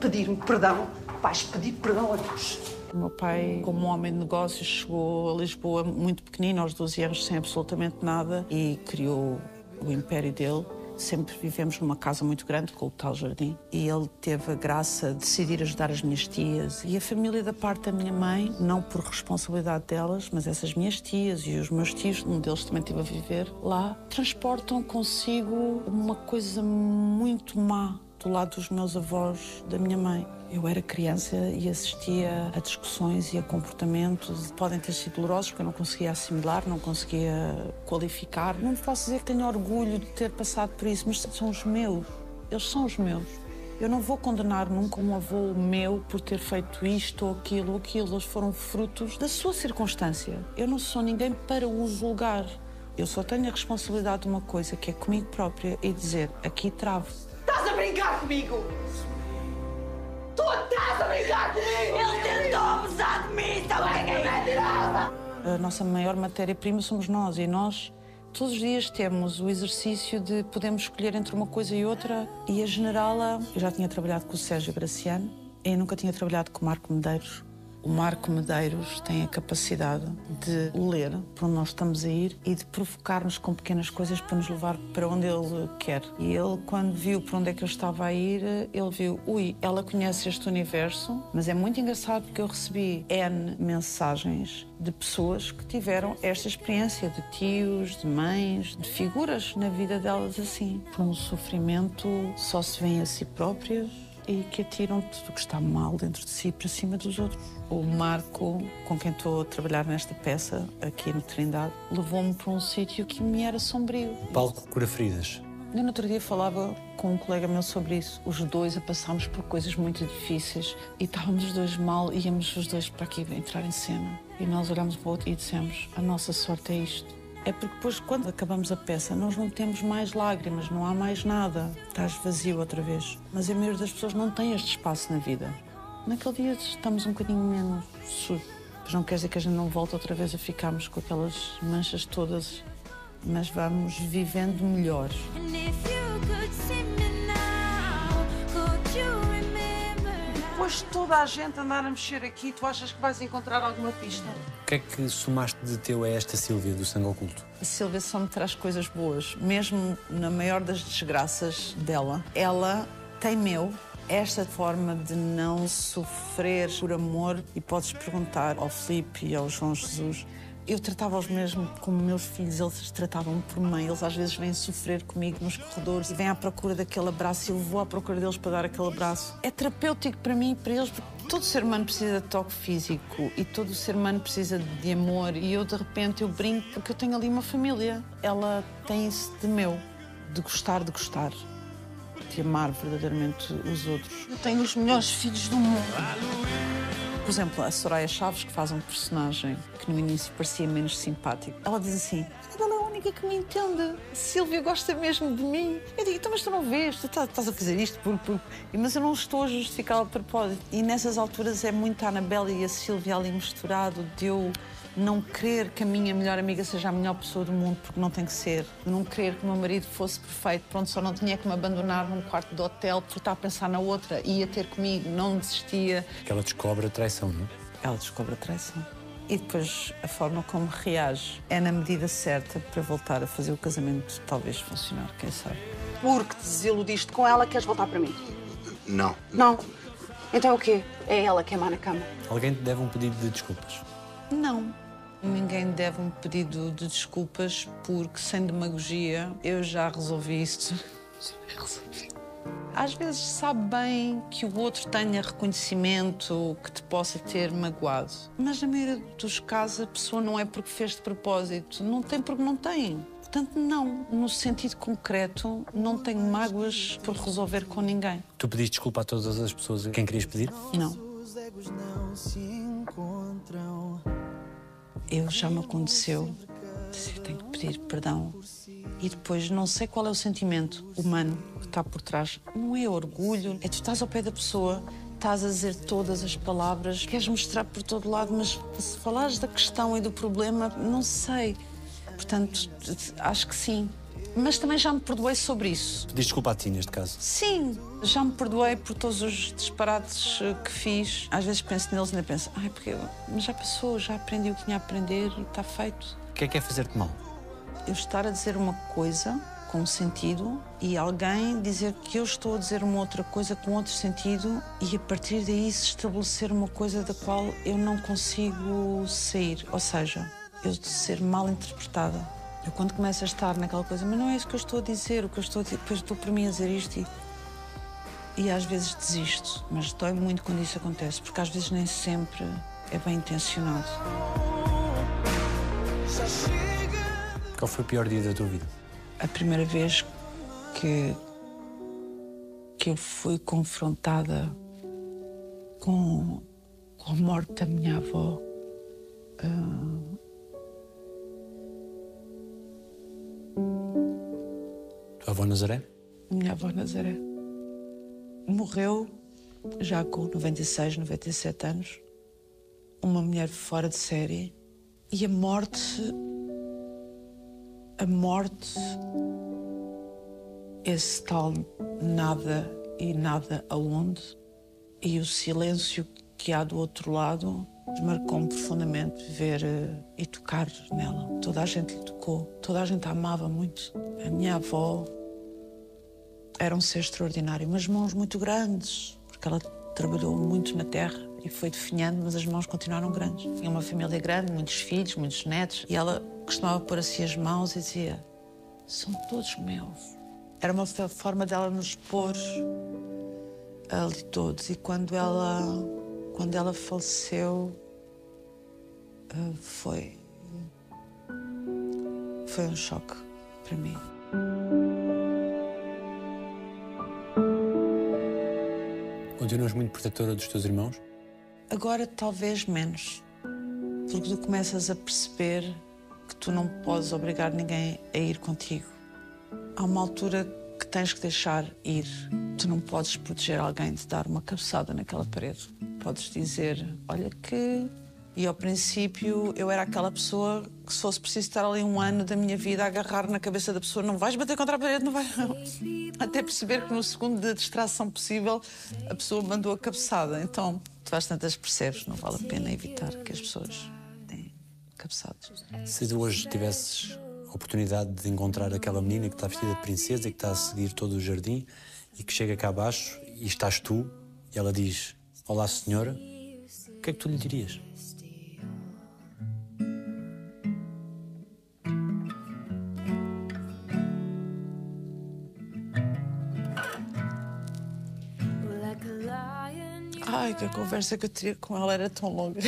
pedir-me perdão, vais pedir perdão a Deus. O meu pai, como homem de negócios, chegou a Lisboa muito pequenino, aos 12 anos, sem absolutamente nada, e criou o império dele. Sempre vivemos numa casa muito grande, com o tal jardim. E ele teve a graça de decidir ajudar as minhas tias. E a família da parte da minha mãe, não por responsabilidade delas, mas essas minhas tias e os meus tios, um deles também esteve a viver lá, transportam consigo uma coisa muito má do lado dos meus avós, da minha mãe. Eu era criança e assistia a discussões e a comportamentos. Podem ter sido dolorosos porque eu não conseguia assimilar, não conseguia qualificar. Não posso dizer que tenho orgulho de ter passado por isso, mas são os meus. Eles são os meus. Eu não vou condenar nunca um avô meu por ter feito isto ou aquilo ou aquilo. Eles foram frutos da sua circunstância. Eu não sou ninguém para o julgar. Eu só tenho a responsabilidade de uma coisa, que é comigo própria, e dizer, aqui travo brincar comigo! Tu estás a brincar comigo! Ele tentou abusar de mim então também! É mentirosa! A nossa maior matéria-prima somos nós e nós todos os dias temos o exercício de podermos escolher entre uma coisa e outra e a generala... Eu já tinha trabalhado com o Sérgio Graciano eu nunca tinha trabalhado com o Marco Medeiros o Marco Medeiros tem a capacidade de ler para onde nós estamos a ir e de provocar-nos com pequenas coisas para nos levar para onde ele quer. E ele, quando viu para onde é que eu estava a ir, ele viu, ui, ela conhece este universo, mas é muito engraçado porque eu recebi N mensagens de pessoas que tiveram esta experiência de tios, de mães, de figuras na vida delas assim. Por um sofrimento só se vêem a si próprias e que atiram tudo o que está mal dentro de si para cima dos outros. O Marco, com quem estou a trabalhar nesta peça, aqui no Trindade, levou-me para um sítio que me era sombrio. Palco Cura Feridas. Eu no outro dia falava com um colega meu sobre isso. Os dois a passarmos por coisas muito difíceis e estávamos os dois mal, íamos os dois para aqui entrar em cena. E nós olhamos para o outro e dissemos: a nossa sorte é isto. É porque depois, quando acabamos a peça, nós não temos mais lágrimas, não há mais nada. Estás vazio outra vez. Mas a maioria das pessoas não tem este espaço na vida. Naquele dia estamos um bocadinho menos sujos. Mas não quer dizer que a gente não volte outra vez a ficarmos com aquelas manchas todas. Mas vamos vivendo melhor. Depois de toda a gente andar a mexer aqui, tu achas que vais encontrar alguma pista? O que é que somaste de teu a esta Sílvia do Sangue Oculto? A Silvia só me traz coisas boas. Mesmo na maior das desgraças dela, ela temeu esta forma de não sofrer por amor. E podes perguntar ao Filipe e ao João Jesus. Eu tratava-os mesmo como meus filhos, eles se tratavam por mãe. Eles às vezes vêm sofrer comigo nos corredores e vêm à procura daquele abraço e eu vou à procura deles para dar aquele abraço. É terapêutico para mim e para eles, porque todo ser humano precisa de toque físico e todo ser humano precisa de amor. E eu, de repente, eu brinco porque eu tenho ali uma família. Ela tem isso de meu, de gostar de gostar, de amar verdadeiramente os outros. Eu tenho os melhores filhos do mundo. Por exemplo, a Soraya Chaves, que faz um personagem que no início parecia menos simpático, ela diz assim: ela é a única que me entende. Silvia gosta mesmo de mim. Eu digo: então, mas tu não vês, tu estás- estás a fazer isto por. por... Mas eu não estou a justificá-la de propósito. E nessas alturas é muito a Anabela e a Silvia ali misturado, de eu não querer que a minha melhor amiga seja a melhor pessoa do mundo, porque não tem que ser. Não querer que o meu marido fosse perfeito, pronto, só não tinha que me abandonar num quarto de hotel por estar a pensar na outra. Ia ter comigo, não desistia. Que ela descobre a traição, não é? Ela descobre a traição. E depois a forma como reage é na medida certa para voltar a fazer o casamento talvez funcionar, quem sabe. Porque te desiludiste com ela, queres voltar para mim? Não. Não. Então é o quê? É ela que é má na cama. Alguém te deve um pedido de desculpas. Não. Ninguém deve um pedido de desculpas porque, sem demagogia, eu já resolvi isto. *laughs* Já resolvi. Às vezes sabe bem que o outro tenha reconhecimento, que te possa ter magoado. Mas na maioria dos casos a pessoa não é porque fez de propósito, não tem porque não tem. Portanto, não. No sentido concreto, não tenho mágoas por resolver com ninguém. Tu pediste desculpa a todas as pessoas a quem querias pedir? Não. Os egos não se encontram. Eu já me aconteceu. Eu tenho que pedir perdão. E depois não sei qual é o sentimento humano que está por trás. Não é orgulho, é tu estás ao pé da pessoa, estás a dizer todas as palavras, queres mostrar por todo lado, mas se falares da questão e do problema, não sei. Portanto, acho que sim. Mas também já me perdoei sobre isso. Pediste desculpa a ti, neste caso. Sim, já me perdoei por todos os disparates eh, que fiz. Às vezes penso neles e ainda penso, ai, porque eu- já passou, já aprendi o que tinha a aprender está feito. O que é que é fazer-te mal? Eu estar a dizer uma coisa com um sentido e alguém dizer que eu estou a dizer uma outra coisa com outro sentido e a partir daí se estabelecer uma coisa da qual eu não consigo sair. Ou seja, eu ser mal interpretada. Eu quando começo a estar naquela coisa, mas não é isso que eu estou a dizer, o que eu estou a dizer, depois estou por mim a dizer isto e, e às vezes desisto, mas dói muito quando isso acontece, porque às vezes nem sempre é bem intencionado. Qual foi o pior dia da tua vida? a primeira vez que, que eu fui confrontada com, com a morte da minha avó. ah, Tua avó Nazaré? minha avó Nazaré. Morreu já com 96, 97 anos. Uma mulher fora de série E a morte. A morte. Esse tal nada e nada aonde. E o silêncio que há do outro lado marcou-me profundamente ver eh, e tocar nela. Toda a gente lhe tocou, toda a gente a amava muito. A minha avó era um ser extraordinário, umas mãos muito grandes, porque ela trabalhou muito na terra e foi definhando, mas as mãos continuaram grandes. Tinha uma família grande, muitos filhos, muitos netos, e ela costumava pôr assim as mãos e dizia: São todos meus. Era uma forma dela nos pôr ali todos. E quando ela, quando ela faleceu, ah, foi. Foi um choque para mim. Continuas muito protetora dos teus irmãos? Agora talvez menos, porque tu começas a perceber que tu não podes obrigar ninguém a ir contigo. Há uma altura que tens que deixar ir. Tu não podes proteger alguém de dar uma cabeçada naquela parede. Podes dizer, olha que. E ao princípio eu era aquela pessoa que se fosse preciso estar ali um ano da minha vida a agarrar na cabeça da pessoa, não vais bater contra a parede, não vais. *laughs* Até perceber que no segundo de distração possível a pessoa mandou a cabeçada. Então, tu às tantas percebes, não vale a pena evitar que as pessoas deem cabeçadas. Se hoje tivesses oportunidade de encontrar aquela menina que está vestida de princesa e que está a seguir todo o jardim e que chega cá abaixo e estás tu e ela diz Olá senhora, o que é que tu lhe dirias? Ai, que a conversa que eu teria com ela era tão longa.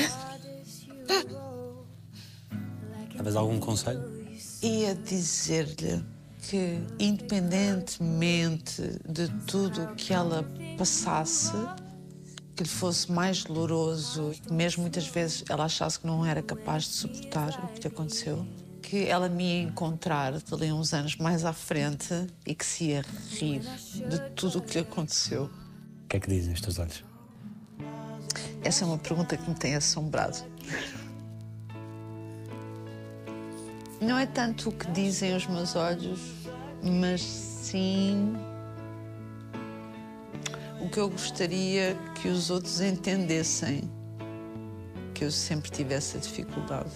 Talvez algum conselho? Ia dizer-lhe que, independentemente de tudo o que ela passasse, que lhe fosse mais doloroso, que mesmo muitas vezes ela achasse que não era capaz de suportar o que lhe aconteceu, que ela me ia encontrar dali uns anos mais à frente e que se ia rir de tudo o que lhe aconteceu. O que é que dizem os teus olhos? Essa é uma pergunta que me tem assombrado. Não é tanto o que dizem os meus olhos, mas sim o que eu gostaria que os outros entendessem que eu sempre tive essa dificuldade.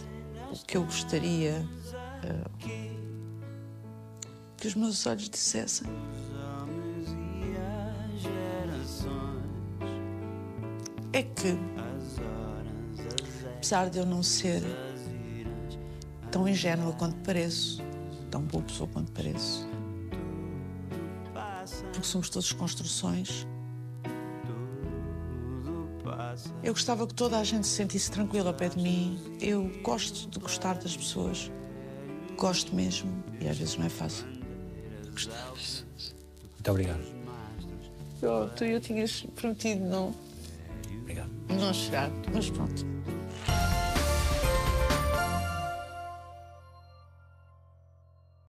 O que eu gostaria eh, que os meus olhos dissessem. É que, apesar de eu não ser tão ingênua quanto pareço, tão boa pessoa quanto pareço, porque somos todos construções, eu gostava que toda a gente se sentisse tranquila ao pé de mim. Eu gosto de gostar das pessoas. Gosto mesmo. E às vezes não é fácil. Gostar. Muito obrigado. Oh, tu e eu tinhas prometido não, Obrigado. não chegar, mas pronto.